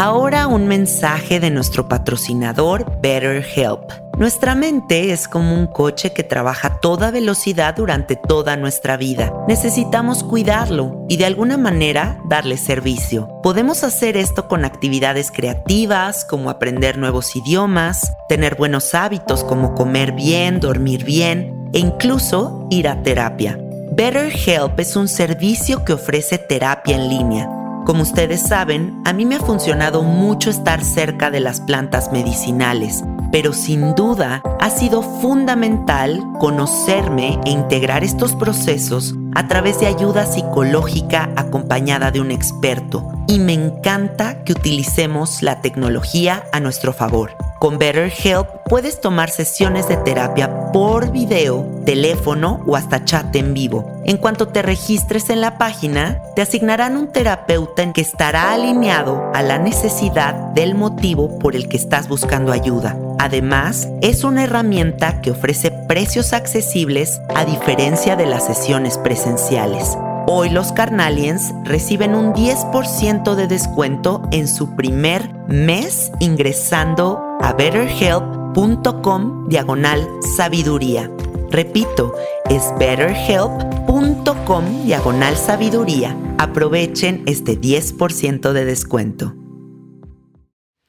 Ahora un mensaje de nuestro patrocinador BetterHelp. Nuestra mente es como un coche que trabaja a toda velocidad durante toda nuestra vida. Necesitamos cuidarlo y de alguna manera darle servicio. Podemos hacer esto con actividades creativas como aprender nuevos idiomas, tener buenos hábitos como comer bien, dormir bien e incluso ir a terapia. BetterHelp es un servicio que ofrece terapia en línea como ustedes saben, a mí me ha funcionado mucho estar cerca de las plantas medicinales, pero sin duda ha sido fundamental conocerme e integrar estos procesos a través de ayuda psicológica acompañada de un experto. Y me encanta que utilicemos la tecnología a nuestro favor. Con BetterHelp puedes tomar sesiones de terapia por video, teléfono o hasta chat en vivo. En cuanto te registres en la página, te asignarán un terapeuta en que estará alineado a la necesidad del motivo por el que estás buscando ayuda. Además, es una herramienta que ofrece precios accesibles a diferencia de las sesiones presenciales. Hoy los Carnalians reciben un 10% de descuento en su primer mes ingresando a betterhelp.com diagonal sabiduría. Repito, es betterhelp.com diagonal sabiduría. Aprovechen este 10% de descuento.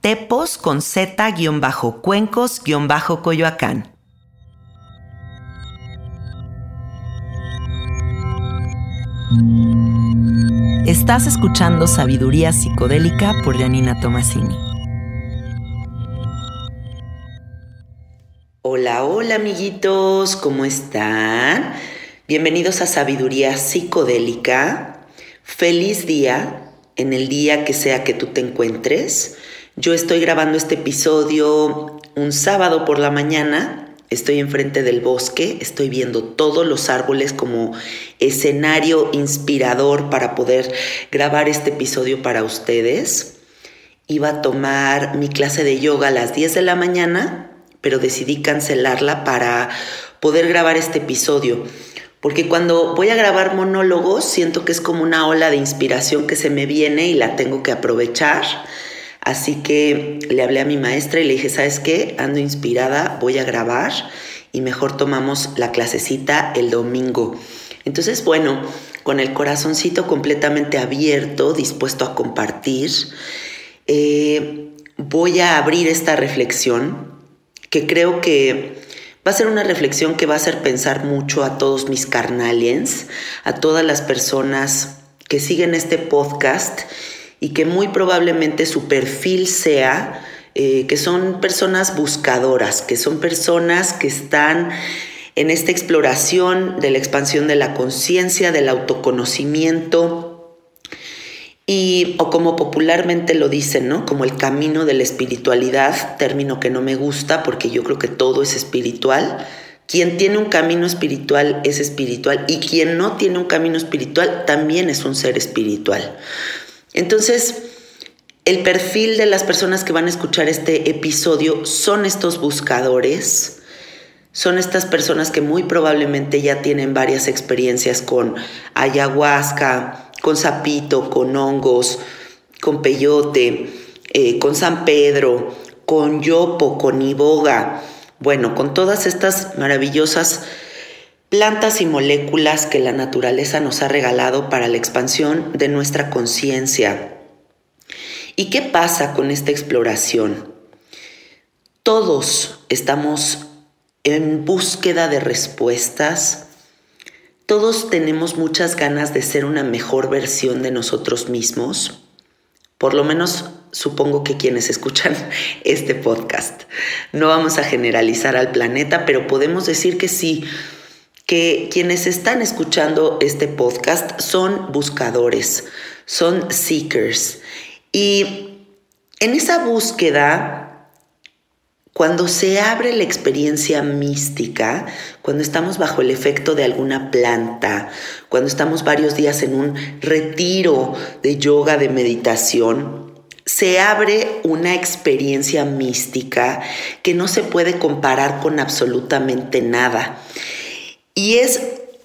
tepos con z-cuencos-coyoacán. Estás escuchando Sabiduría Psicodélica por Janina Tomasini. Hola, hola amiguitos, ¿cómo están? Bienvenidos a Sabiduría Psicodélica. Feliz día en el día que sea que tú te encuentres. Yo estoy grabando este episodio un sábado por la mañana. Estoy enfrente del bosque, estoy viendo todos los árboles como escenario inspirador para poder grabar este episodio para ustedes. Iba a tomar mi clase de yoga a las 10 de la mañana, pero decidí cancelarla para poder grabar este episodio. Porque cuando voy a grabar monólogos siento que es como una ola de inspiración que se me viene y la tengo que aprovechar. Así que le hablé a mi maestra y le dije, ¿sabes qué? Ando inspirada, voy a grabar y mejor tomamos la clasecita el domingo. Entonces, bueno, con el corazoncito completamente abierto, dispuesto a compartir, eh, voy a abrir esta reflexión que creo que va a ser una reflexión que va a hacer pensar mucho a todos mis carnaliens, a todas las personas que siguen este podcast y que muy probablemente su perfil sea eh, que son personas buscadoras, que son personas que están en esta exploración de la expansión de la conciencia, del autoconocimiento y o como popularmente lo dicen, ¿no? Como el camino de la espiritualidad, término que no me gusta porque yo creo que todo es espiritual. Quien tiene un camino espiritual es espiritual y quien no tiene un camino espiritual también es un ser espiritual. Entonces, el perfil de las personas que van a escuchar este episodio son estos buscadores, son estas personas que muy probablemente ya tienen varias experiencias con ayahuasca, con sapito, con hongos, con peyote, eh, con San Pedro, con yopo, con iboga, bueno, con todas estas maravillosas plantas y moléculas que la naturaleza nos ha regalado para la expansión de nuestra conciencia. ¿Y qué pasa con esta exploración? Todos estamos en búsqueda de respuestas. Todos tenemos muchas ganas de ser una mejor versión de nosotros mismos. Por lo menos supongo que quienes escuchan este podcast. No vamos a generalizar al planeta, pero podemos decir que sí, que quienes están escuchando este podcast son buscadores, son seekers. Y en esa búsqueda cuando se abre la experiencia mística, cuando estamos bajo el efecto de alguna planta, cuando estamos varios días en un retiro de yoga, de meditación, se abre una experiencia mística que no se puede comparar con absolutamente nada. Y es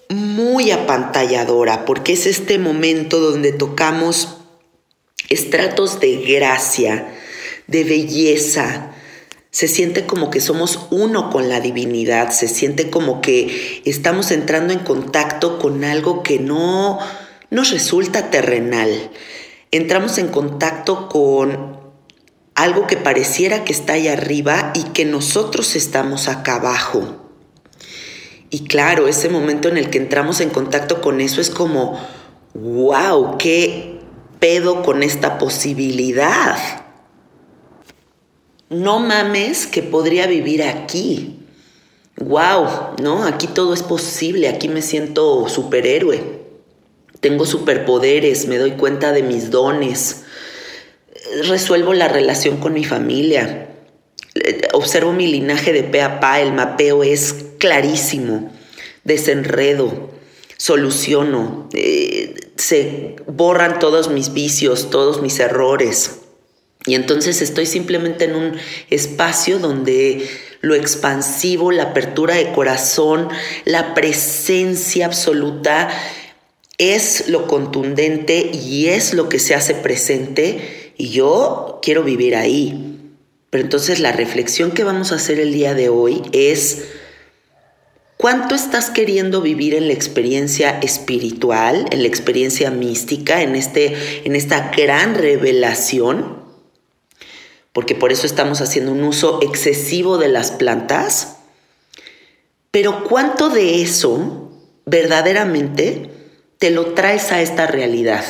muy apantalladora porque es este momento donde tocamos estratos de gracia, de belleza, se siente como que somos uno con la divinidad, se siente como que estamos entrando en contacto con algo que no nos resulta terrenal. Entramos en contacto con algo que pareciera que está ahí arriba y que nosotros estamos acá abajo. Y claro, ese momento en el que entramos en contacto con eso es como, wow, qué pedo con esta posibilidad no mames que podría vivir aquí. Wow, ¿no? Aquí todo es posible, aquí me siento superhéroe. Tengo superpoderes, me doy cuenta de mis dones. Resuelvo la relación con mi familia. Observo mi linaje de pe a pa, el mapeo es clarísimo. Desenredo, soluciono, eh, se borran todos mis vicios, todos mis errores. Y entonces estoy simplemente en un espacio donde lo expansivo, la apertura de corazón, la presencia absoluta es lo contundente y es lo que se hace presente y yo quiero vivir ahí. Pero entonces la reflexión que vamos a hacer el día de hoy es cuánto estás queriendo vivir en la experiencia espiritual, en la experiencia mística, en, este, en esta gran revelación porque por eso estamos haciendo un uso excesivo de las plantas. Pero ¿cuánto de eso verdaderamente te lo traes a esta realidad?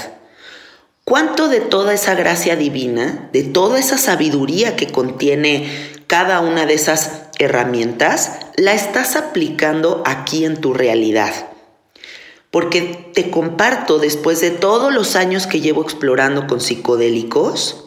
¿Cuánto de toda esa gracia divina, de toda esa sabiduría que contiene cada una de esas herramientas, la estás aplicando aquí en tu realidad? Porque te comparto, después de todos los años que llevo explorando con psicodélicos,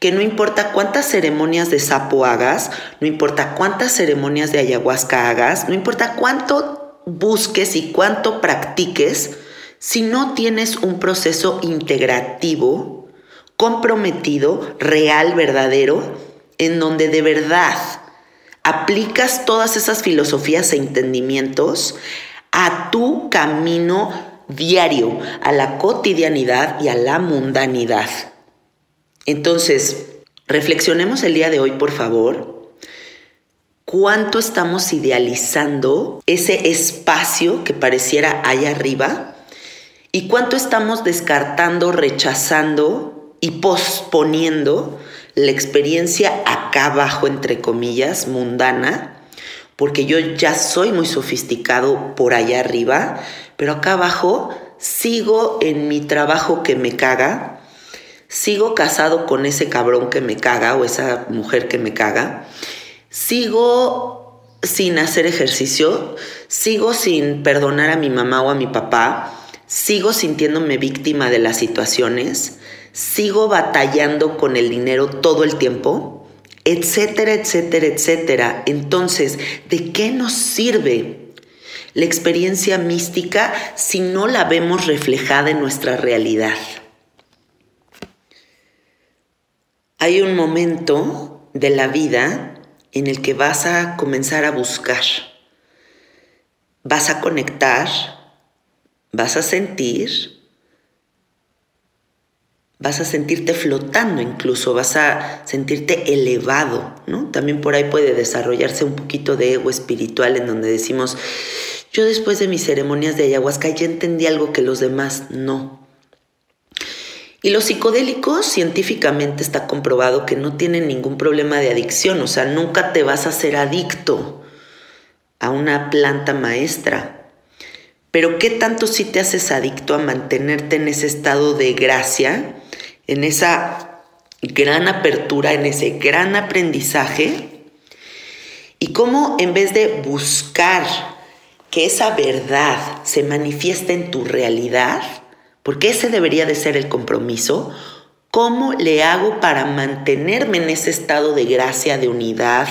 que no importa cuántas ceremonias de sapo hagas, no importa cuántas ceremonias de ayahuasca hagas, no importa cuánto busques y cuánto practiques, si no tienes un proceso integrativo, comprometido, real, verdadero, en donde de verdad aplicas todas esas filosofías e entendimientos a tu camino diario, a la cotidianidad y a la mundanidad. Entonces, reflexionemos el día de hoy, por favor. ¿Cuánto estamos idealizando ese espacio que pareciera allá arriba? ¿Y cuánto estamos descartando, rechazando y posponiendo la experiencia acá abajo, entre comillas, mundana? Porque yo ya soy muy sofisticado por allá arriba, pero acá abajo sigo en mi trabajo que me caga, sigo casado con ese cabrón que me caga o esa mujer que me caga, sigo sin hacer ejercicio, sigo sin perdonar a mi mamá o a mi papá, sigo sintiéndome víctima de las situaciones, sigo batallando con el dinero todo el tiempo, etcétera, etcétera, etcétera. Entonces, ¿de qué nos sirve la experiencia mística si no la vemos reflejada en nuestra realidad? Hay un momento de la vida en el que vas a comenzar a buscar, vas a conectar, vas a sentir, vas a sentirte flotando incluso, vas a sentirte elevado, ¿no? También por ahí puede desarrollarse un poquito de ego espiritual en donde decimos, yo después de mis ceremonias de ayahuasca ya entendí algo que los demás no. Y los psicodélicos científicamente está comprobado que no tienen ningún problema de adicción, o sea, nunca te vas a ser adicto a una planta maestra. Pero ¿qué tanto si te haces adicto a mantenerte en ese estado de gracia, en esa gran apertura, en ese gran aprendizaje? Y cómo en vez de buscar que esa verdad se manifieste en tu realidad, porque ese debería de ser el compromiso. ¿Cómo le hago para mantenerme en ese estado de gracia, de unidad,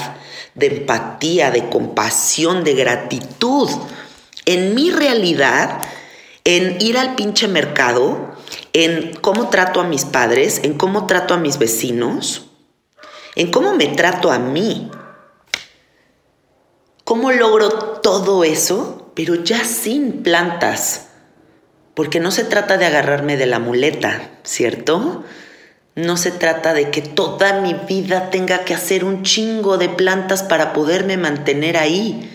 de empatía, de compasión, de gratitud? En mi realidad, en ir al pinche mercado, en cómo trato a mis padres, en cómo trato a mis vecinos, en cómo me trato a mí. ¿Cómo logro todo eso, pero ya sin plantas? porque no se trata de agarrarme de la muleta, ¿cierto? No se trata de que toda mi vida tenga que hacer un chingo de plantas para poderme mantener ahí,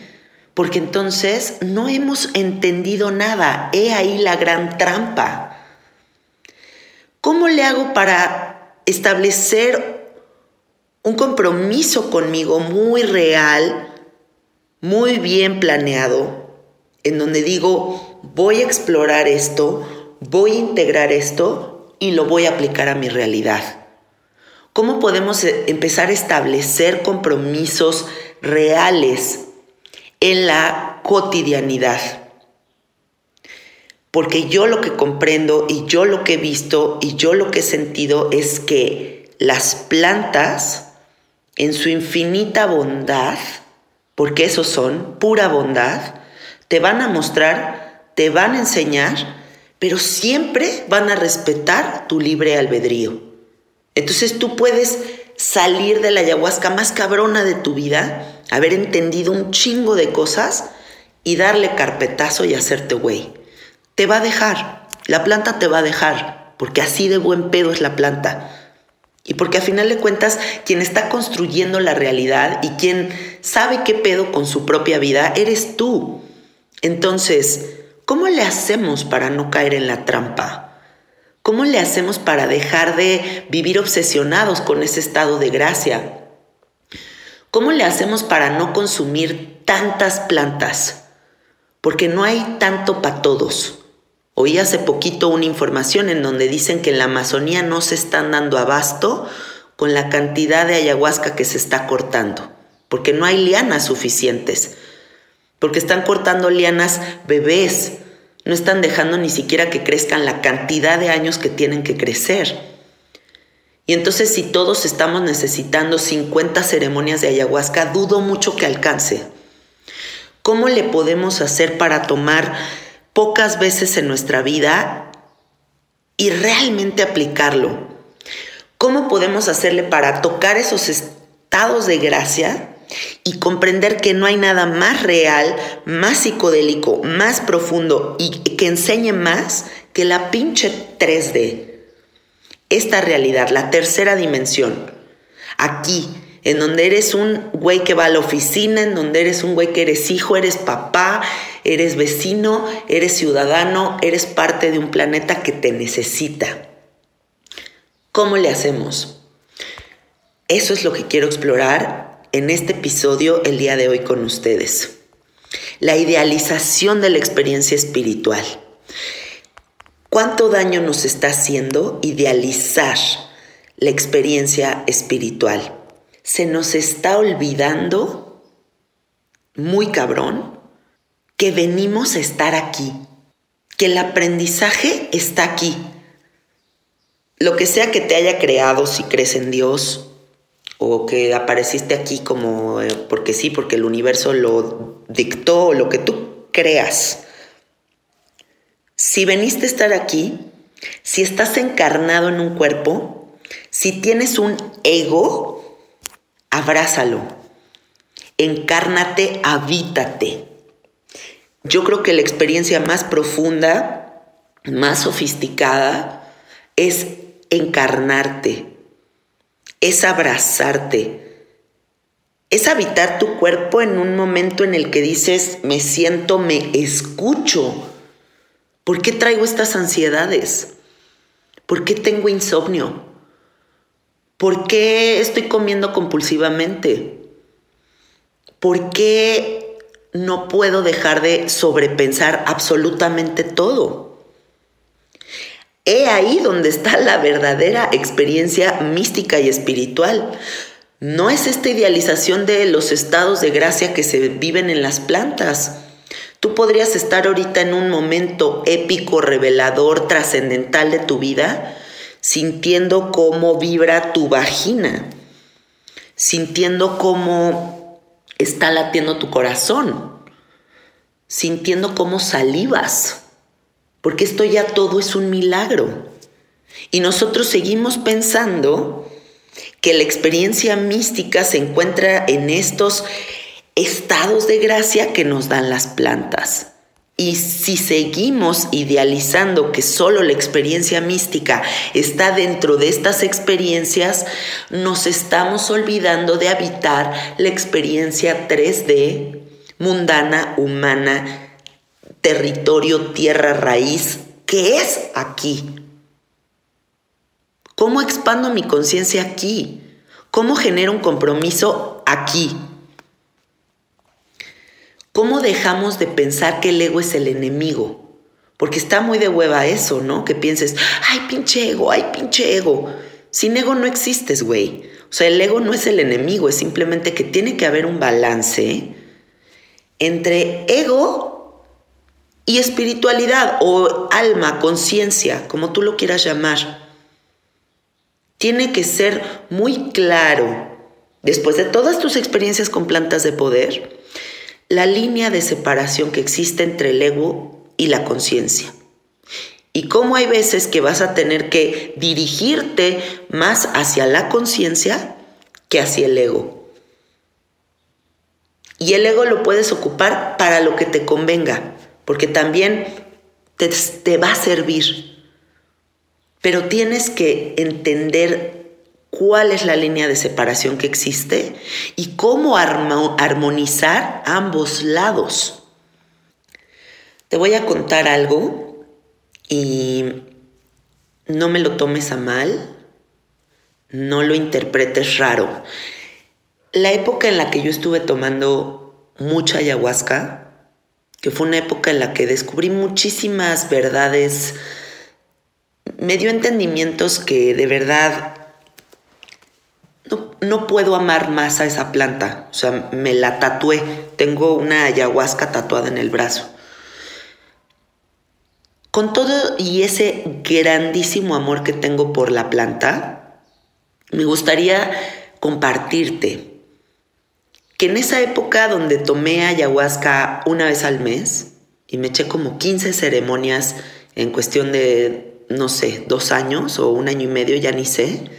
porque entonces no hemos entendido nada. He ahí la gran trampa. ¿Cómo le hago para establecer un compromiso conmigo muy real, muy bien planeado, en donde digo, voy a explorar esto, voy a integrar esto y lo voy a aplicar a mi realidad. ¿Cómo podemos eh, empezar a establecer compromisos reales en la cotidianidad? Porque yo lo que comprendo y yo lo que he visto y yo lo que he sentido es que las plantas, en su infinita bondad, porque eso son pura bondad, te van a mostrar, te van a enseñar, pero siempre van a respetar tu libre albedrío. Entonces tú puedes salir de la ayahuasca más cabrona de tu vida, haber entendido un chingo de cosas y darle carpetazo y hacerte güey. Te va a dejar, la planta te va a dejar, porque así de buen pedo es la planta. Y porque a final de cuentas, quien está construyendo la realidad y quien sabe qué pedo con su propia vida, eres tú. Entonces, ¿cómo le hacemos para no caer en la trampa? ¿Cómo le hacemos para dejar de vivir obsesionados con ese estado de gracia? ¿Cómo le hacemos para no consumir tantas plantas? Porque no hay tanto para todos. Oí hace poquito una información en donde dicen que en la Amazonía no se están dando abasto con la cantidad de ayahuasca que se está cortando, porque no hay lianas suficientes porque están cortando lianas bebés, no están dejando ni siquiera que crezcan la cantidad de años que tienen que crecer. Y entonces si todos estamos necesitando 50 ceremonias de ayahuasca, dudo mucho que alcance. ¿Cómo le podemos hacer para tomar pocas veces en nuestra vida y realmente aplicarlo? ¿Cómo podemos hacerle para tocar esos estados de gracia y comprender que no hay nada más real, más psicodélico, más profundo y que enseñe más que la pinche 3D. Esta realidad, la tercera dimensión, aquí, en donde eres un güey que va a la oficina, en donde eres un güey que eres hijo, eres papá, eres vecino, eres ciudadano, eres parte de un planeta que te necesita. ¿Cómo le hacemos? Eso es lo que quiero explorar en este episodio el día de hoy con ustedes. La idealización de la experiencia espiritual. ¿Cuánto daño nos está haciendo idealizar la experiencia espiritual? Se nos está olvidando, muy cabrón, que venimos a estar aquí, que el aprendizaje está aquí. Lo que sea que te haya creado, si crees en Dios, o que apareciste aquí como eh, porque sí, porque el universo lo dictó, lo que tú creas. Si veniste a estar aquí, si estás encarnado en un cuerpo, si tienes un ego, abrázalo. Encárnate, habítate. Yo creo que la experiencia más profunda, más sofisticada, es encarnarte, es abrazarte, es habitar tu cuerpo en un momento en el que dices, me siento, me escucho ¿Por qué traigo estas ansiedades? ¿Por qué tengo insomnio? ¿Por qué estoy comiendo compulsivamente? ¿Por qué no puedo dejar de sobrepensar absolutamente todo? He ahí donde está la verdadera experiencia mística y espiritual. No es esta idealización de los estados de gracia que se viven en las plantas Tú podrías estar ahorita en un momento épico, revelador, trascendental de tu vida, sintiendo cómo vibra tu vagina, sintiendo cómo está latiendo tu corazón, sintiendo cómo salivas, porque esto ya todo es un milagro. Y nosotros seguimos pensando que la experiencia mística se encuentra en estos estados de gracia que nos dan las plantas. Y si seguimos idealizando que solo la experiencia mística está dentro de estas experiencias, nos estamos olvidando de habitar la experiencia 3D, mundana, humana, territorio, tierra, raíz, que es aquí. ¿Cómo expando mi conciencia aquí? ¿Cómo genero un compromiso aquí? ¿Cómo dejamos de pensar que el ego es el enemigo? Porque está muy de hueva eso, ¿no? Que pienses, ay, pinche ego, ay, pinche ego. Sin ego no existes, güey. O sea, el ego no es el enemigo, es simplemente que tiene que haber un balance entre ego y espiritualidad o alma, conciencia, como tú lo quieras llamar. Tiene que ser muy claro, después de todas tus experiencias con plantas de poder, la línea de separación que existe entre el ego y la conciencia. Y cómo hay veces que vas a tener que dirigirte más hacia la conciencia que hacia el ego. Y el ego lo puedes ocupar para lo que te convenga, porque también te, te va a servir. Pero tienes que entender cuál es la línea de separación que existe y cómo armonizar ambos lados. Te voy a contar algo y no me lo tomes a mal, no lo interpretes raro. La época en la que yo estuve tomando mucha ayahuasca, que fue una época en la que descubrí muchísimas verdades, me dio entendimientos que de verdad no, puedo amar más a esa planta. O sea, me la tatué. Tengo una ayahuasca tatuada en el brazo. Con todo y ese grandísimo amor que tengo por la planta, me gustaría compartirte que en esa época donde tomé ayahuasca una vez al mes y me eché como 15 ceremonias en cuestión de, no sé, dos años o un año y medio, ya ni sé,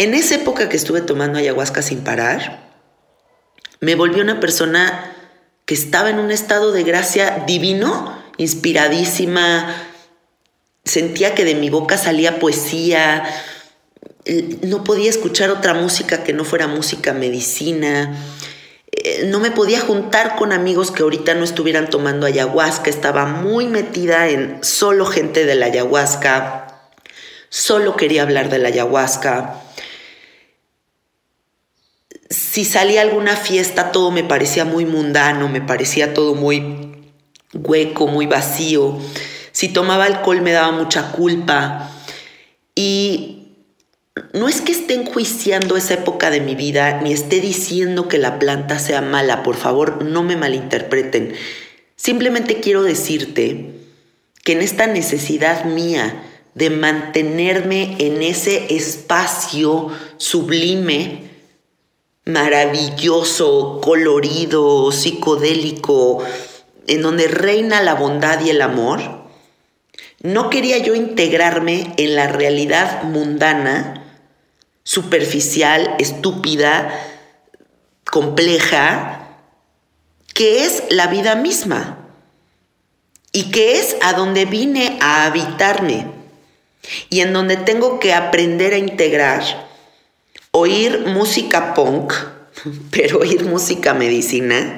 en esa época que estuve tomando ayahuasca sin parar, me volví una persona que estaba en un estado de gracia divino, inspiradísima, sentía que de mi boca salía poesía, no podía escuchar otra música que no fuera música medicina, eh, no me podía juntar con amigos que ahorita no estuvieran tomando ayahuasca, estaba muy metida en solo gente de la ayahuasca, solo quería hablar de la ayahuasca si salía a alguna fiesta todo me parecía muy mundano, me parecía todo muy hueco, muy vacío. Si tomaba alcohol me daba mucha culpa. Y no es que esté enjuiciando esa época de mi vida, ni esté diciendo que la planta sea mala, por favor, no me malinterpreten. Simplemente quiero decirte que en esta necesidad mía de mantenerme en ese espacio sublime, maravilloso, colorido, psicodélico, en donde reina la bondad y el amor, no quería yo integrarme en la realidad mundana, superficial, estúpida, compleja, que es la vida misma y que es a donde vine a habitarme y en donde tengo que aprender a integrar, oír música punk, pero oír música medicina,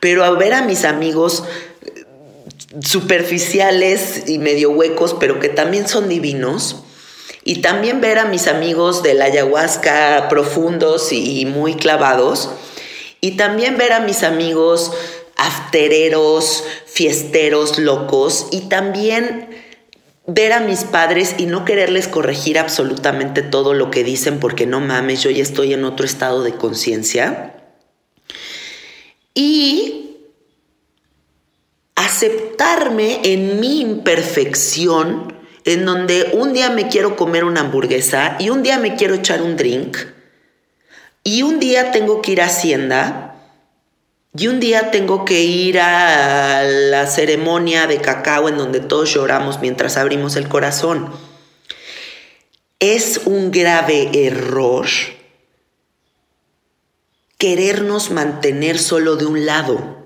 pero a ver a mis amigos superficiales y medio huecos, pero que también son divinos. Y también ver a mis amigos de la ayahuasca profundos y muy clavados. Y también ver a mis amigos aftereros, fiesteros, locos. Y también ver a mis padres y no quererles corregir absolutamente todo lo que dicen porque no mames, yo ya estoy en otro estado de conciencia. Y aceptarme en mi imperfección, en donde un día me quiero comer una hamburguesa y un día me quiero echar un drink y un día tengo que ir a Hacienda y un día tengo que ir a la ceremonia de cacao en donde todos lloramos mientras abrimos el corazón. Es un grave error querernos mantener solo de un lado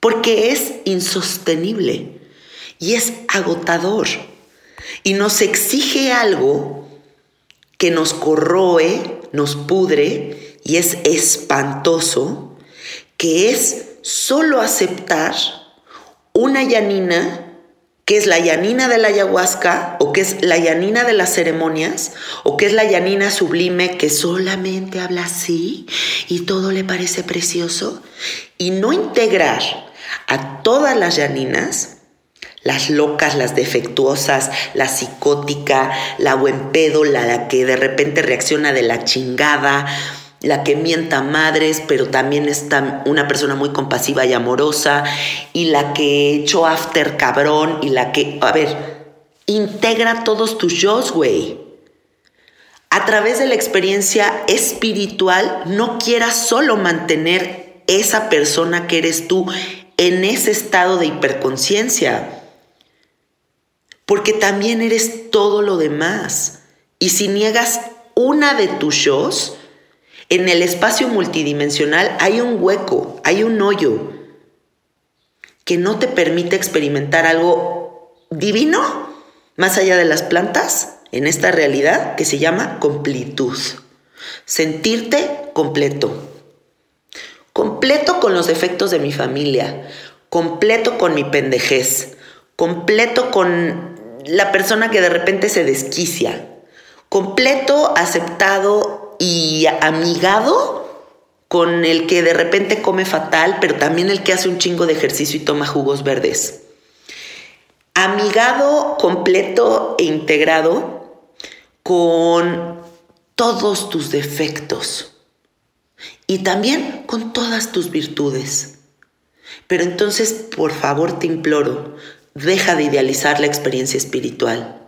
porque es insostenible y es agotador y nos exige algo que nos corroe, nos pudre y es espantoso, que es solo aceptar una yanina que es la yanina de la ayahuasca o que es la yanina de las ceremonias o que es la yanina sublime que solamente habla así y todo le parece precioso y no integrar a todas las llaninas, las locas, las defectuosas, la psicótica, la buen pedo, la que de repente reacciona de la chingada, la que mienta madres, pero también está una persona muy compasiva y amorosa, y la que echó after cabrón, y la que, a ver, integra todos tus yo, güey. A través de la experiencia espiritual, no quieras solo mantener esa persona que eres tú en ese estado de hiperconciencia. Porque también eres todo lo demás. Y si niegas una de tus shows, en el espacio multidimensional hay un hueco, hay un hoyo que no te permite experimentar algo divino más allá de las plantas en esta realidad que se llama completud. Sentirte completo. Completo con los defectos de mi familia, completo con mi pendejez, completo con la persona que de repente se desquicia, completo, aceptado y amigado con el que de repente come fatal, pero también el que hace un chingo de ejercicio y toma jugos verdes. Amigado, completo e integrado con todos tus defectos y también con todas tus virtudes. Pero entonces, por favor, te imploro, deja de idealizar la experiencia espiritual.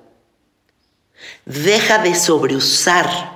Deja de sobreusar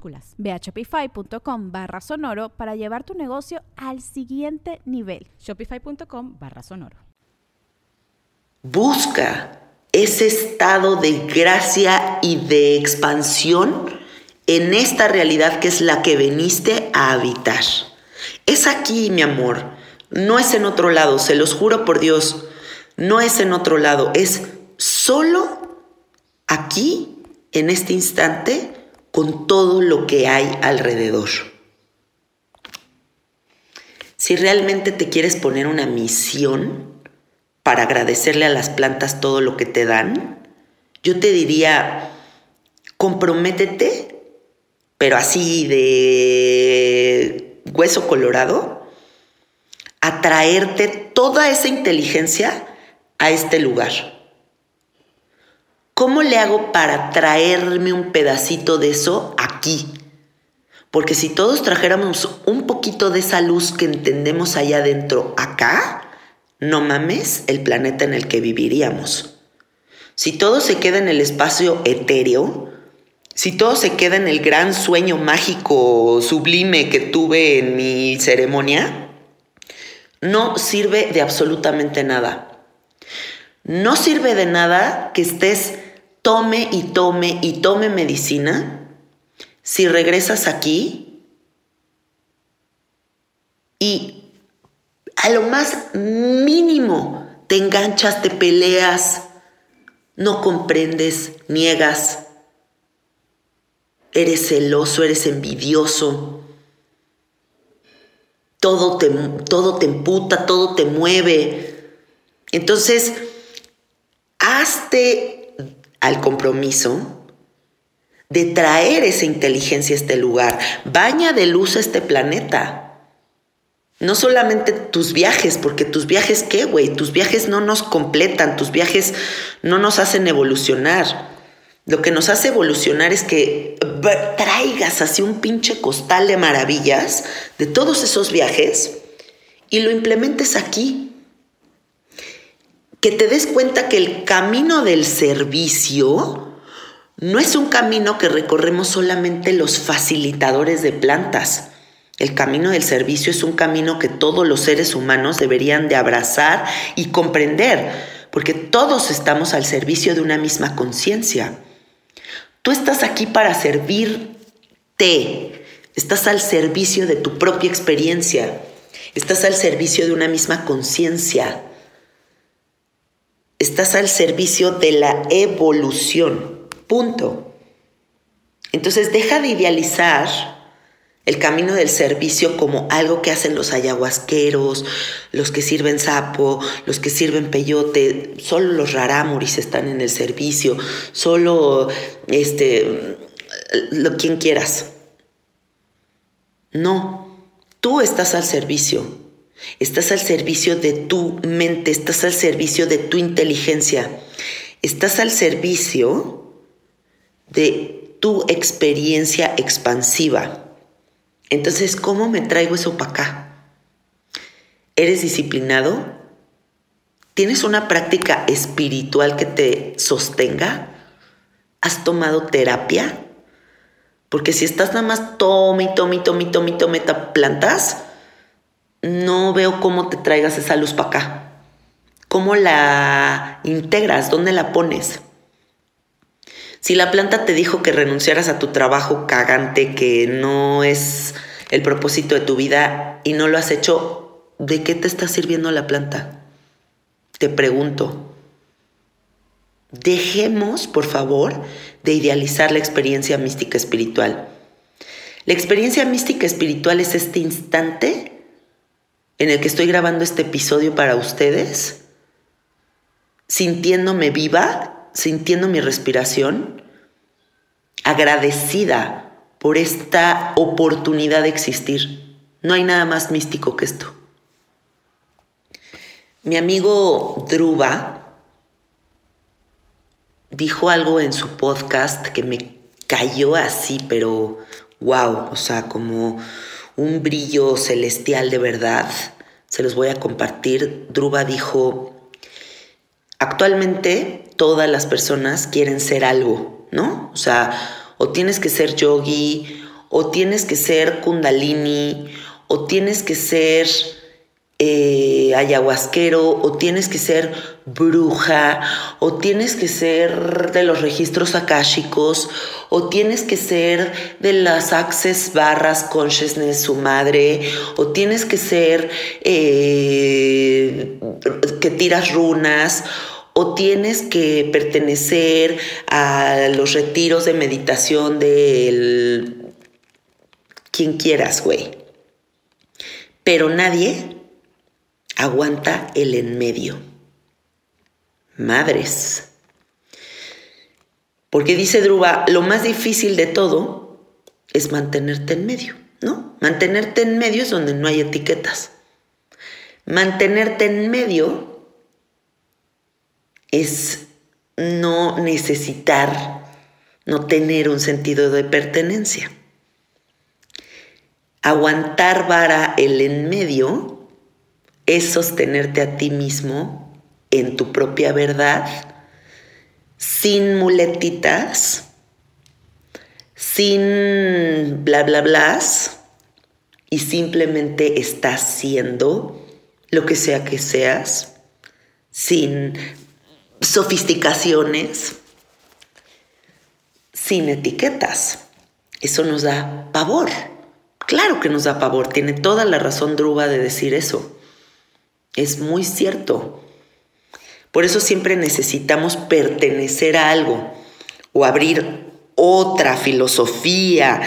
minúsculas. Ve a shopify.com barra sonoro para llevar tu negocio al siguiente nivel. Shopify.com barra sonoro. Busca ese estado de gracia y de expansión en esta realidad que es la que veniste a habitar. Es aquí, mi amor, no es en otro lado, se los juro por Dios, no es en otro lado, es solo aquí, en este instante, con todo lo que hay alrededor. Si realmente te quieres poner una misión para agradecerle a las plantas todo lo que te dan, yo te diría, comprométete, pero así de hueso colorado, a traerte toda esa inteligencia a este lugar. ¿Cómo le hago para traerme un pedacito de eso aquí? Porque si todos trajéramos un poquito de esa luz que entendemos allá adentro acá, no mames el planeta en el que viviríamos. Si todo se queda en el espacio etéreo, si todo se queda en el gran sueño mágico sublime que tuve en mi ceremonia, no sirve de absolutamente nada. No sirve de nada que estés tome y tome y tome medicina si regresas aquí y a lo más mínimo te enganchas, te peleas, no comprendes, niegas, eres celoso, eres envidioso, todo te, todo te emputa, todo te mueve. Entonces, hazte al compromiso de traer esa inteligencia a este lugar. Baña de luz a este planeta. No solamente tus viajes, porque tus viajes, ¿qué, güey? Tus viajes no nos completan, tus viajes no nos hacen evolucionar. Lo que nos hace evolucionar es que traigas así un pinche costal de maravillas de todos esos viajes y lo implementes aquí. Que te des cuenta que el camino del servicio no es un camino que recorremos solamente los facilitadores de plantas. El camino del servicio es un camino que todos los seres humanos deberían de abrazar y comprender, porque todos estamos al servicio de una misma conciencia. Tú estás aquí para servirte, estás al servicio de tu propia experiencia, estás al servicio de una misma conciencia, estás al servicio de la evolución, punto. Entonces deja de idealizar el camino del servicio como algo que hacen los ayahuasqueros, los que sirven sapo, los que sirven peyote, solo los rarámuris están en el servicio, solo este lo quien quieras. No, tú estás al servicio. Estás al servicio de tu mente, estás al servicio de tu inteligencia. Estás al servicio de tu experiencia expansiva. Entonces, ¿cómo me traigo eso para acá? ¿Eres disciplinado? ¿Tienes una práctica espiritual que te sostenga? ¿Has tomado terapia? Porque si estás nada más tome tome tome tome tome plantas, no veo cómo te traigas esa luz para acá. ¿Cómo la integras? ¿Dónde la pones? Si la planta te dijo que renunciaras a tu trabajo cagante, que no es el propósito de tu vida y no lo has hecho, ¿de qué te está sirviendo la planta? Te pregunto. Dejemos, por favor, de idealizar la experiencia mística espiritual. La experiencia mística espiritual es este instante en el que estoy grabando este episodio para ustedes, sintiéndome viva sintiendo mi respiración, agradecida por esta oportunidad de existir. No hay nada más místico que esto. Mi amigo Druba dijo algo en su podcast que me cayó así, pero wow, o sea, como un brillo celestial de verdad. Se los voy a compartir. Druba dijo, actualmente todas las personas quieren ser algo, ¿no? O sea, o tienes que ser yogi, o tienes que ser kundalini, o tienes que ser eh, ayahuasquero, o tienes que ser bruja, o tienes que ser de los registros akáshicos, o tienes que ser de las Access Barras Consciousness, su madre, o tienes que ser eh, que tiras runas, o tienes que pertenecer a los retiros de meditación del quien quieras, güey. Pero nadie aguanta el en medio. Madres. Porque dice Druba, lo más difícil de todo es mantenerte en medio, ¿no? Mantenerte en medio es donde no hay etiquetas. Mantenerte en medio es no necesitar, no tener un sentido de pertenencia. Aguantar vara el en medio es sostenerte a ti mismo en tu propia verdad, sin muletitas, sin bla bla blas, y simplemente estás siendo lo que sea que seas, sin sofisticaciones, sin etiquetas. Eso nos da pavor. Claro que nos da pavor. Tiene toda la razón Druba de decir eso. Es muy cierto. Por eso siempre necesitamos pertenecer a algo o abrir otra filosofía,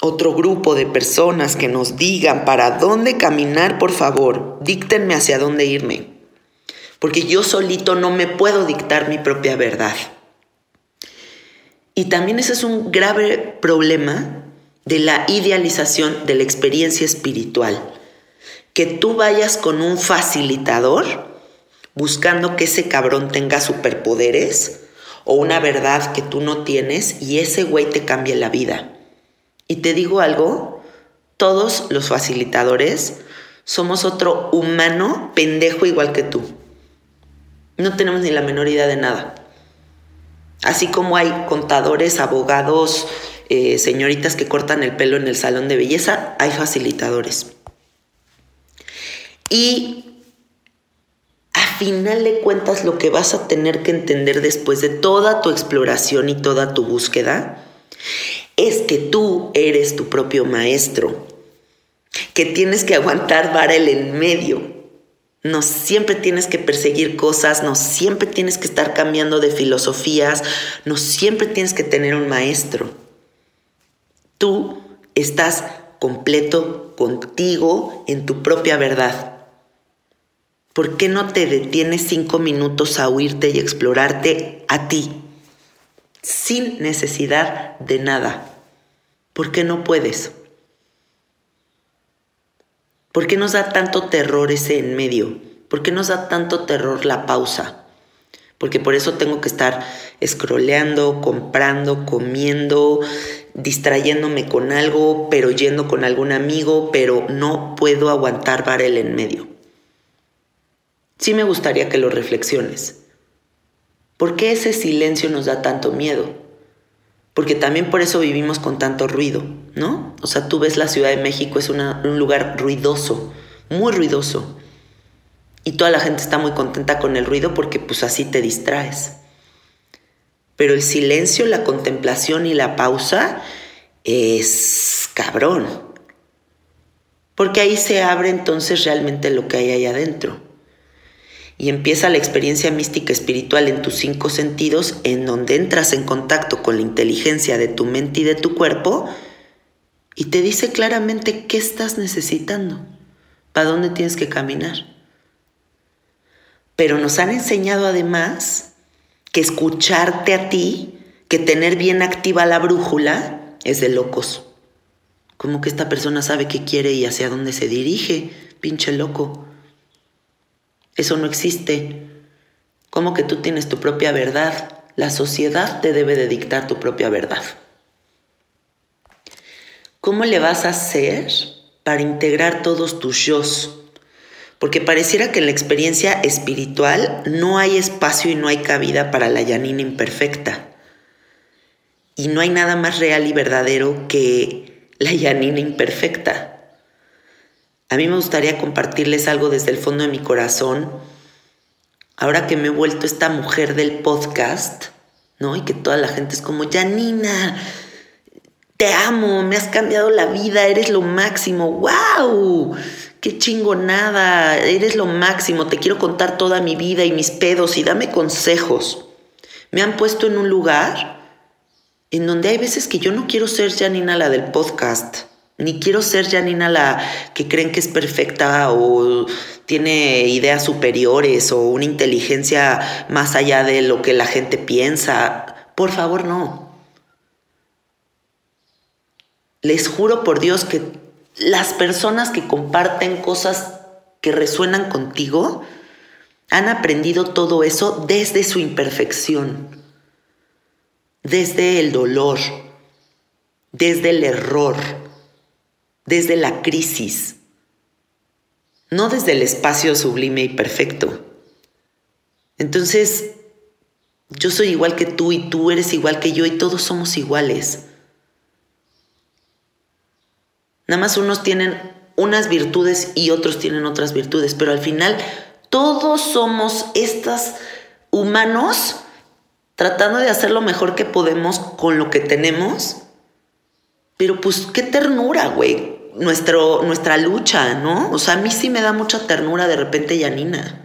otro grupo de personas que nos digan para dónde caminar, por favor, díctenme hacia dónde irme porque yo solito no me puedo dictar mi propia verdad. Y también ese es un grave problema de la idealización de la experiencia espiritual. Que tú vayas con un facilitador buscando que ese cabrón tenga superpoderes o una verdad que tú no tienes y ese güey te cambie la vida. Y te digo algo, todos los facilitadores somos otro humano pendejo igual que tú. No tenemos ni la menor idea de nada. Así como hay contadores, abogados, eh, señoritas que cortan el pelo en el salón de belleza, hay facilitadores. Y a final de cuentas lo que vas a tener que entender después de toda tu exploración y toda tu búsqueda es que tú eres tu propio maestro, que tienes que aguantar el en medio, no siempre tienes que perseguir cosas, no siempre tienes que estar cambiando de filosofías, no siempre tienes que tener un maestro. Tú estás completo contigo en tu propia verdad. ¿Por qué no te detienes cinco minutos a oírte y explorarte a ti? Sin necesidad de nada. ¿Por qué no puedes? ¿Por qué nos da tanto terror ese en medio? ¿Por qué nos da tanto terror la pausa? Porque por eso tengo que estar scrolleando, comprando, comiendo, distrayéndome con algo, pero yendo con algún amigo, pero no puedo aguantar para el en medio. Sí me gustaría que lo reflexiones. ¿Por qué ese silencio nos da tanto miedo? porque también por eso vivimos con tanto ruido, ¿no? O sea, tú ves la Ciudad de México, es un lugar ruidoso, muy ruidoso. Y toda la gente está muy contenta con el ruido porque pues así te distraes. Pero el silencio, la contemplación y la pausa es cabrón. Porque ahí se abre entonces realmente lo que hay ahí adentro y empieza la experiencia mística espiritual en tus cinco sentidos, en donde entras en contacto con la inteligencia de tu mente y de tu cuerpo, y te dice claramente qué estás necesitando, para dónde tienes que caminar. Pero nos han enseñado además que escucharte a ti, que tener bien activa la brújula, es de locos. Como que esta persona sabe qué quiere y hacia dónde se dirige, pinche loco. Eso no existe. ¿Cómo que tú tienes tu propia verdad? La sociedad te debe de dictar tu propia verdad. ¿Cómo le vas a hacer para integrar todos tus yo? Porque pareciera que en la experiencia espiritual no hay espacio y no hay cabida para la Yanina imperfecta. Y no hay nada más real y verdadero que la Yanina imperfecta. A mí me gustaría compartirles algo desde el fondo de mi corazón. Ahora que me he vuelto esta mujer del podcast, ¿no? Y que toda la gente es como, Janina, te amo, me has cambiado la vida, eres lo máximo, wow, qué chingonada, eres lo máximo, te quiero contar toda mi vida y mis pedos y dame consejos. Me han puesto en un lugar en donde hay veces que yo no quiero ser Janina la del podcast, ni quiero ser Janina la que creen que es perfecta o tiene ideas superiores o una inteligencia más allá de lo que la gente piensa. Por favor, no. Les juro por Dios que las personas que comparten cosas que resuenan contigo han aprendido todo eso desde su imperfección, desde el dolor, desde el error, desde la crisis, no desde el espacio sublime y perfecto. Entonces, yo soy igual que tú y tú eres igual que yo y todos somos iguales. Nada más unos tienen unas virtudes y otros tienen otras virtudes, pero al final todos somos estos humanos tratando de hacer lo mejor que podemos con lo que tenemos. Pero pues qué ternura, güey. Nuestro, nuestra lucha, ¿no? O sea, a mí sí me da mucha ternura de repente Yanina.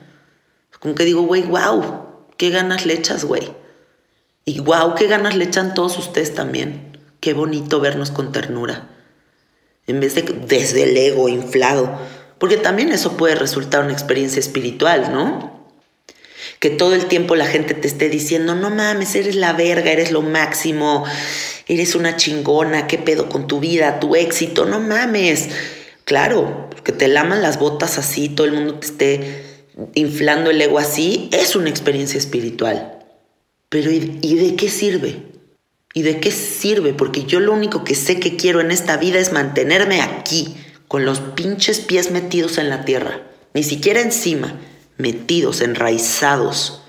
Como que digo, güey, wow, qué ganas le echas, güey. Y wow, qué ganas le echan todos ustedes también. Qué bonito vernos con ternura en vez de desde el ego inflado, porque también eso puede resultar una experiencia espiritual, ¿no? Que todo el tiempo la gente te esté diciendo, no mames, eres la verga, eres lo máximo, eres una chingona, qué pedo con tu vida, tu éxito, no mames. Claro, que te laman las botas así, todo el mundo te esté inflando el ego así, es una experiencia espiritual. Pero ¿y, de qué sirve? ¿Y de qué sirve? Porque yo lo único que sé que quiero en esta vida es mantenerme aquí, con los pinches pies metidos en la tierra, ni siquiera encima, metidos, enraizados.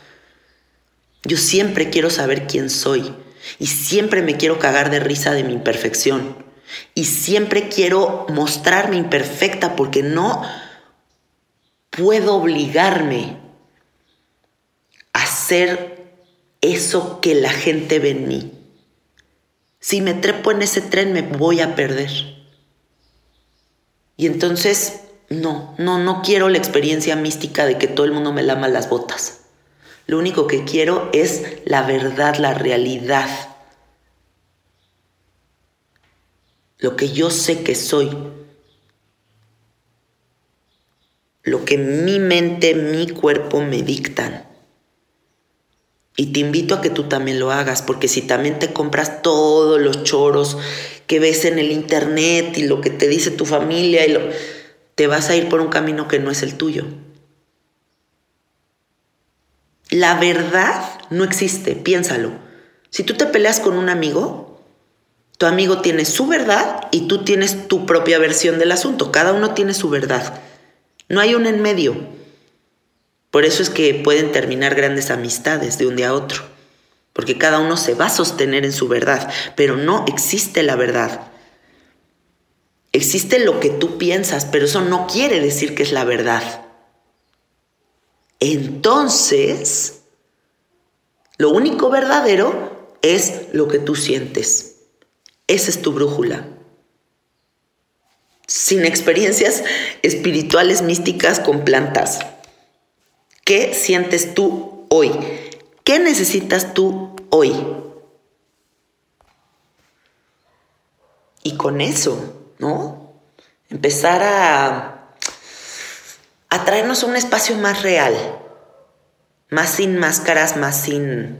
Yo siempre quiero saber quién soy y siempre me quiero cagar de risa de mi imperfección y siempre quiero mostrarme imperfecta porque no puedo obligarme a hacer eso que la gente ve en mí. Si me trepo en ese tren me voy a perder. Y entonces, no, no, no quiero la experiencia mística de que todo el mundo me lama las botas. Lo único que quiero es la verdad, la realidad. Lo que yo sé que soy. Lo que mi mente, mi cuerpo me dictan. Y te invito a que tú también lo hagas, porque si también te compras todos los choros que ves en el internet y lo que te dice tu familia, te vas a ir por un camino que no es el tuyo. La verdad no existe, piénsalo. Si tú te peleas con un amigo, tu amigo tiene su verdad y tú tienes tu propia versión del asunto. Cada uno tiene su verdad. No hay un en medio. Por eso es que pueden terminar grandes amistades de un día a otro, porque cada uno se va a sostener en su verdad, pero no existe la verdad. Existe lo que tú piensas, pero eso no quiere decir que es la verdad. Entonces, lo único verdadero es lo que tú sientes. Esa es tu brújula. Sin experiencias espirituales místicas con plantas. ¿Qué sientes tú hoy? ¿Qué necesitas tú hoy? Y con eso, ¿no? Empezar a, a traernos un espacio más real, más sin máscaras, más sin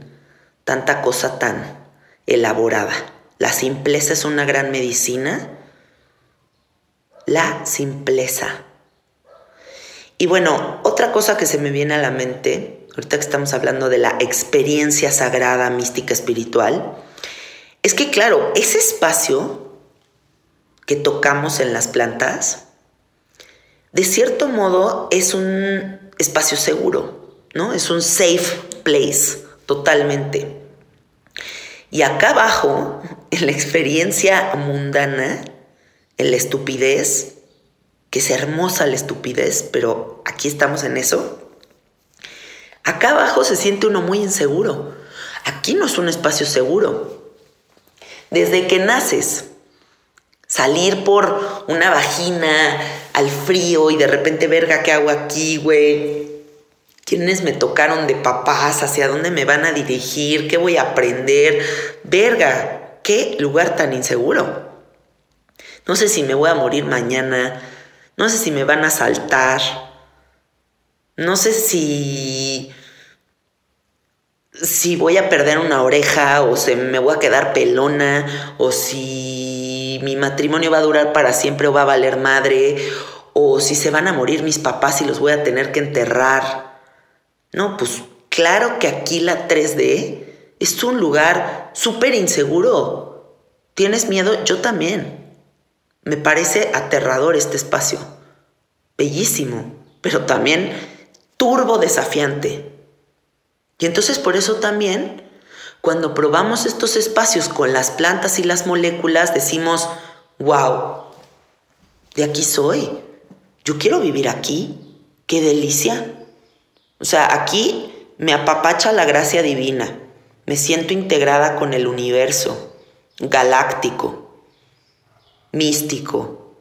tanta cosa tan elaborada. La simpleza es una gran medicina. La simpleza. Y bueno, otra cosa que se me viene a la mente, ahorita que estamos hablando de la experiencia sagrada, mística, espiritual, es que claro, ese espacio que tocamos en las plantas, de cierto modo es un espacio seguro, ¿no? Es un safe place, totalmente. Y acá abajo, en la experiencia mundana, en la estupidez, que es hermosa la estupidez, pero aquí estamos en eso. Acá abajo se siente uno muy inseguro. Aquí no es un espacio seguro. Desde que naces, salir por una vagina al frío y de repente, verga, ¿qué hago aquí, güey? ¿Quiénes me tocaron de papás? ¿Hacia dónde me van a dirigir? ¿Qué voy a aprender? Verga, qué lugar tan inseguro. No sé si me voy a morir mañana. No sé si me van a saltar. No sé si si voy a perder una oreja o se me voy a quedar pelona o si mi matrimonio va a durar para siempre o va a valer madre o si se van a morir mis papás y los voy a tener que enterrar. No, pues claro que aquí la 3D es un lugar súper inseguro. ¿Tienes miedo? Yo también. Me parece aterrador este espacio. Bellísimo, pero también turbo desafiante. Y entonces por eso también, cuando probamos estos espacios con las plantas y las moléculas, decimos, wow, de aquí soy. Yo quiero vivir aquí. Qué delicia. O sea, aquí me apapacha la gracia divina. Me siento integrada con el universo, galáctico, místico.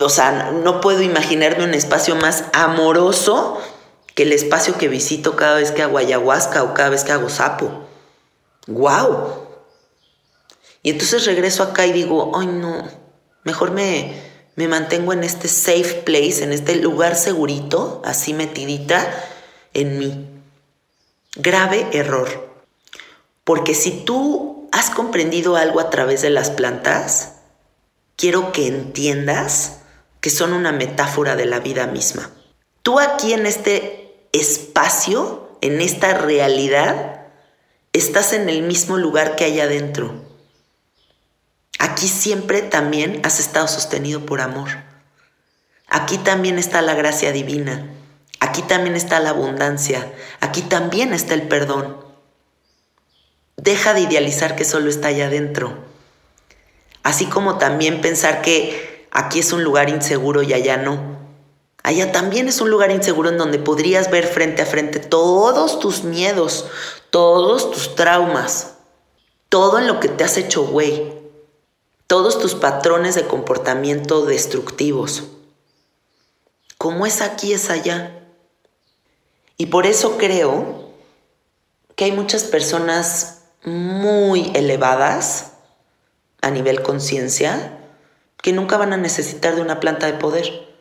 O sea, no puedo imaginarme un espacio más amoroso que el espacio que visito cada vez que hago ayahuasca o cada vez que hago sapo. ¡Wow! Y entonces regreso acá y digo, ay no, mejor me, me mantengo en este safe place, en este lugar segurito, así metidita en mí. Grave error. Porque si tú has comprendido algo a través de las plantas, quiero que entiendas que son una metáfora de la vida misma. Tú aquí en este espacio, en esta realidad, estás en el mismo lugar que allá adentro. Aquí siempre también has estado sostenido por amor. Aquí también está la gracia divina. Aquí también está la abundancia. Aquí también está el perdón. Deja de idealizar que solo está allá adentro. Así como también pensar que aquí es un lugar inseguro y allá no. Allá también es un lugar inseguro en donde podrías ver frente a frente todos tus miedos, todos tus traumas, todo en lo que te has hecho güey, todos tus patrones de comportamiento destructivos. Como es aquí, es allá. Y por eso creo que hay muchas personas muy elevadas a nivel conciencia que nunca van a necesitar de una planta de poder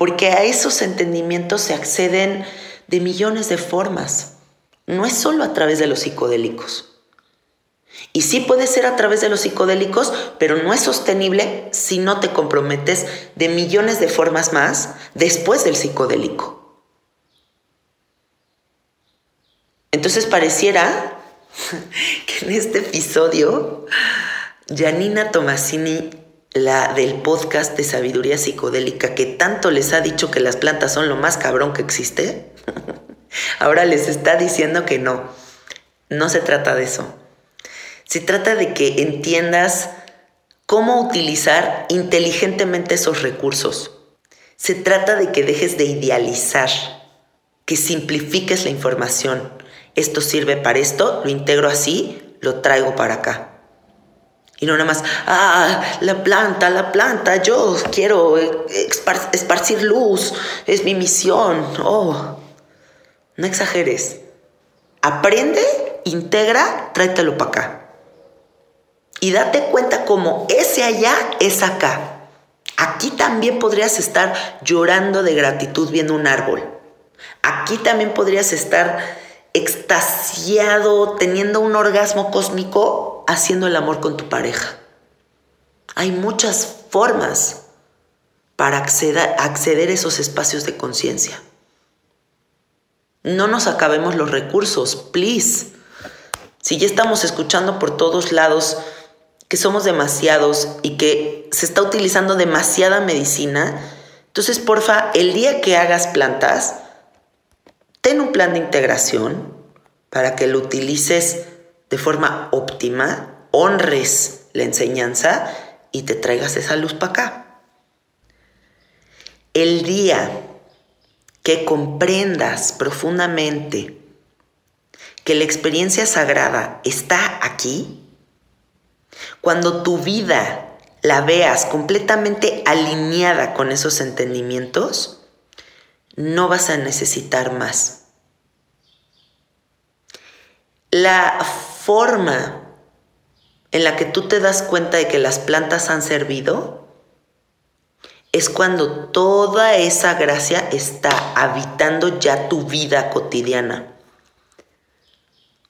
porque a esos entendimientos se acceden de millones de formas. No es solo a través de los psicodélicos. Y sí puede ser a través de los psicodélicos, pero no es sostenible si no te comprometes de millones de formas más después del psicodélico. Entonces pareciera que en este episodio Janina Tomasini la del podcast de sabiduría psicodélica que tanto les ha dicho que las plantas son lo más cabrón que existe, ahora les está diciendo que no. No se trata de eso. Se trata de que entiendas cómo utilizar inteligentemente esos recursos. Se trata de que dejes de idealizar, que simplifiques la información. Esto sirve para esto, lo integro así, lo traigo para acá. Y no nada más, ah, la planta, la planta, yo quiero esparcir luz, es mi misión. Oh, no exageres. Aprende, integra, tráetelo para acá. Y date cuenta como ese allá es acá. Aquí también podrías estar llorando de gratitud viendo un árbol. Aquí también podrías estar extasiado, teniendo un orgasmo cósmico, haciendo el amor con tu pareja. Hay muchas formas para acceder, a esos espacios de conciencia. No nos acabemos los recursos, please. Si ya estamos escuchando por todos lados que somos demasiados y que se está utilizando demasiada medicina, entonces porfa, el día que hagas plantas, Ten un plan de integración para que lo utilices de forma óptima, honres la enseñanza y te traigas esa luz para acá. El día que comprendas profundamente que la experiencia sagrada está aquí, cuando tu vida la veas completamente alineada con esos entendimientos, no vas a necesitar más. La forma en la que tú te das cuenta de que las plantas han servido es cuando toda esa gracia está habitando ya tu vida cotidiana.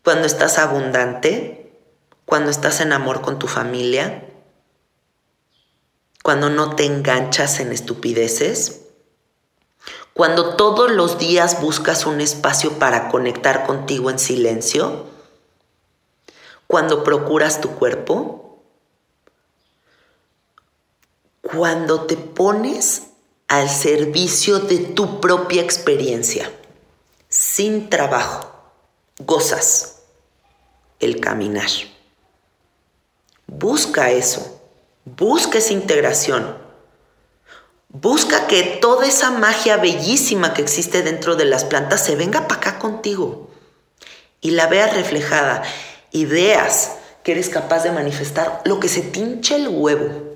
Cuando estás abundante, cuando estás en amor con tu familia, cuando no te enganchas en estupideces, cuando todos los días buscas un espacio para conectar contigo en silencio, cuando procuras tu cuerpo, cuando te pones al servicio de tu propia experiencia, sin trabajo, gozas el caminar. Busca eso. Busca esa integración. Busca que toda esa magia bellísima que existe dentro de las plantas se venga para acá contigo y la veas reflejada y veas que eres capaz de manifestar lo que se tinche el huevo.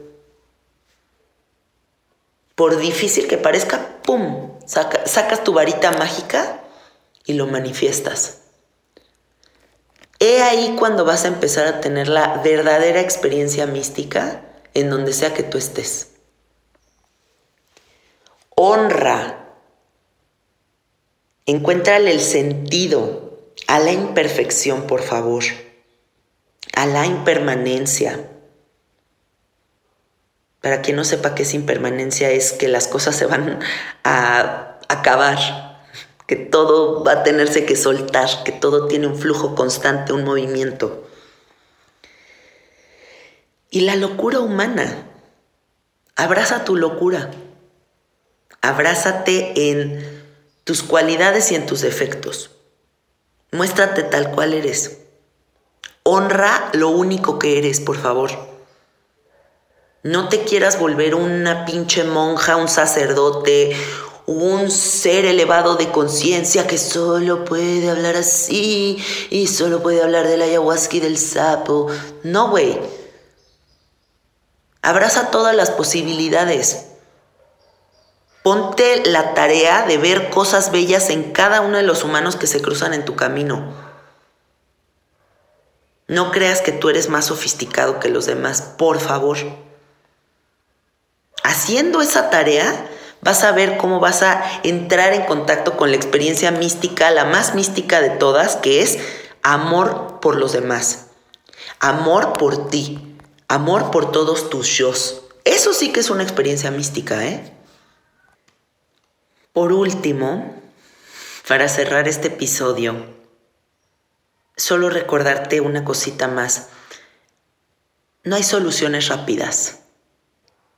Por difícil que parezca, ¡pum! sacas tu varita mágica y lo manifiestas. He ahí cuando vas a empezar a tener la verdadera experiencia mística en donde sea que tú estés. Honra. Encuéntrale el sentido a la imperfección, por favor, a la impermanencia. Para quien no sepa qué es impermanencia, es que las cosas se van a acabar, que todo va a tenerse que soltar, que todo tiene un flujo constante, un movimiento. Y la locura humana. Abraza tu locura. Abrázate en tus cualidades y en tus defectos. Muéstrate tal cual eres. Honra lo único que eres, por favor. No te quieras volver una pinche monja, un sacerdote, un ser elevado de conciencia que solo puede hablar así y solo puede hablar del ayahuasca y del sapo. No, güey. Abraza todas las posibilidades. Ponte la tarea de ver cosas bellas en cada uno de los humanos que se cruzan en tu camino. No creas que tú eres más sofisticado que los demás, por favor. Haciendo esa tarea, vas a ver cómo vas a entrar en contacto con la experiencia mística, la más mística de todas, que es amor por los demás, amor por ti, amor por todos tus shows. Eso sí que es una experiencia mística, ¿eh? Por último, para cerrar este episodio, solo recordarte una cosita más. No hay soluciones rápidas.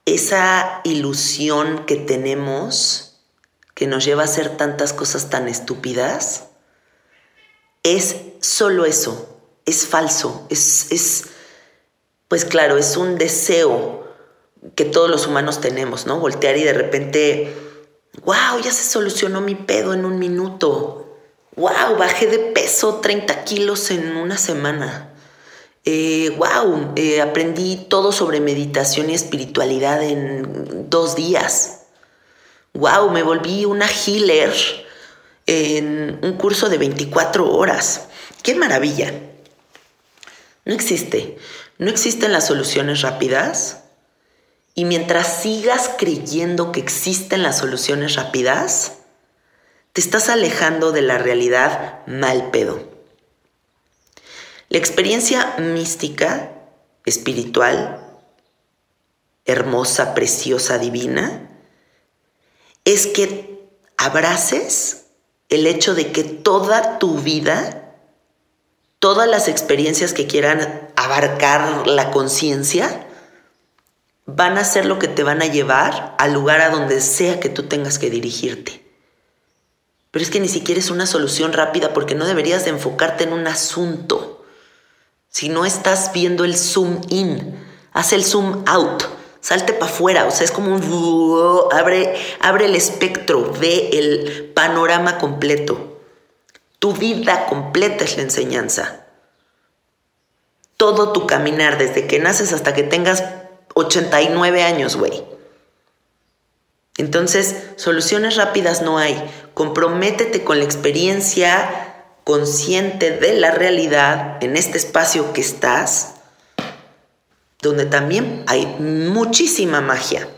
Esa ilusión que tenemos, que nos lleva a hacer tantas cosas tan estúpidas, es solo eso, es falso, es, es, pues claro, es un deseo que todos los humanos tenemos, ¿no? Voltear y de repente, wow, ya se solucionó mi pedo en un minuto. Wow, bajé de peso 30 kilos en una semana. wow, eh, eh, aprendí todo sobre meditación y espiritualidad en dos días. Wow, me volví una healer en un curso de 24 horas. ¡Qué maravilla! No existe. No existen las soluciones rápidas. Y mientras sigas creyendo que existen las soluciones rápidas, te estás alejando de la realidad mal pedo. La experiencia mística, espiritual, hermosa, preciosa, divina, es que abraces el hecho de que toda tu vida todas las experiencias que quieran abarcar la conciencia van a ser lo que te van a llevar al lugar a donde sea que tú tengas que dirigirte. Pero es que ni siquiera es una solución rápida porque no deberías de enfocarte en un asunto. Si no estás viendo el zoom in Haz el zoom out. Salte para afuera, o sea, es como un... Abre, abre el espectro, ve el panorama completo. Tu vida completa es la enseñanza. Todo tu caminar, desde que naces hasta que tengas 89 años, güey. Entonces, soluciones rápidas no hay. Comprométete con la experiencia consciente de la realidad en este espacio que estás, donde también hay muchísima magia.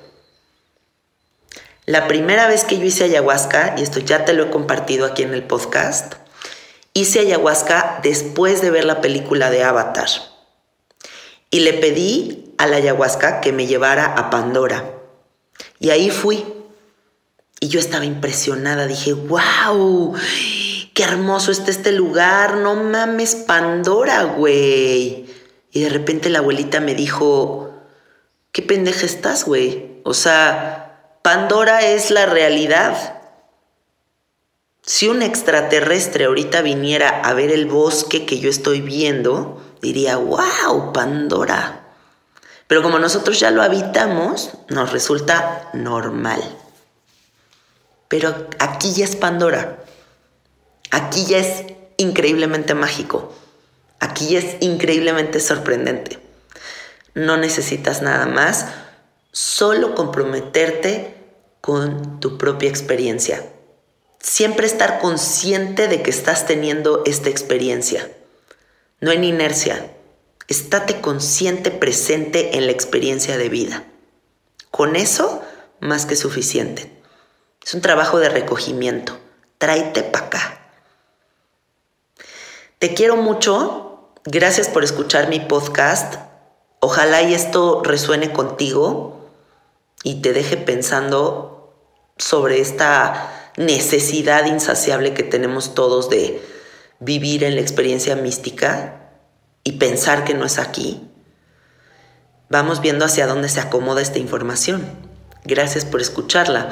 La primera vez que yo hice ayahuasca, y esto ya te lo he compartido aquí en el podcast, hice ayahuasca después de ver la película de Avatar. Y le pedí a la ayahuasca que me llevara a Pandora. Y ahí fui. Y yo estaba impresionada, dije, wow, qué hermoso está este lugar, no mames, Pandora, güey. Y de repente la abuelita me dijo, qué pendeja estás, güey. O sea, Pandora es la realidad. Si un extraterrestre ahorita viniera a ver el bosque que yo estoy viendo, diría, wow, Pandora. Pero como nosotros ya lo habitamos, nos resulta normal. Pero aquí ya es Pandora. Aquí ya es increíblemente mágico. Aquí ya es increíblemente sorprendente. No necesitas nada más, solo comprometerte con tu propia experiencia. Siempre estar consciente de que estás teniendo esta experiencia. No en inercia. Estate consciente, presente en la experiencia de vida. Con eso, más que suficiente. Es un trabajo de recogimiento. Tráete para acá. Te quiero mucho. Gracias por escuchar mi podcast. Ojalá y esto resuene contigo y te deje pensando sobre esta necesidad insaciable que tenemos todos de vivir en la experiencia mística y pensar que no es aquí. Vamos viendo hacia dónde se acomoda esta información. Gracias por escucharla.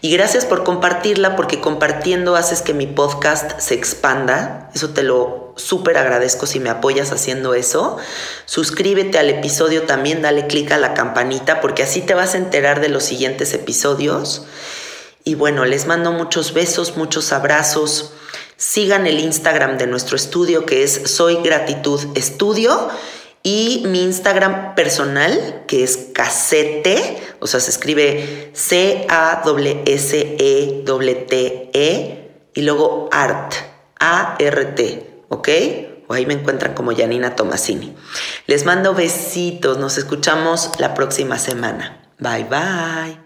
Y gracias por compartirla porque compartiendo haces que mi podcast se expanda. Eso te lo súper agradezco si me apoyas haciendo eso. Suscríbete al episodio también, dale clic a la campanita porque así te vas a enterar de los siguientes episodios. Y bueno, les mando muchos besos, muchos abrazos. Sigan el Instagram de nuestro estudio que es Soy Gratitud Estudio y mi Instagram personal, que es casete, o sea, se escribe C-A-S-E-T-E -E, y luego art, A-R-T, ¿ok? O ahí me encuentran como Janina Tomasini. Les mando besitos, nos escuchamos la próxima semana. Bye bye.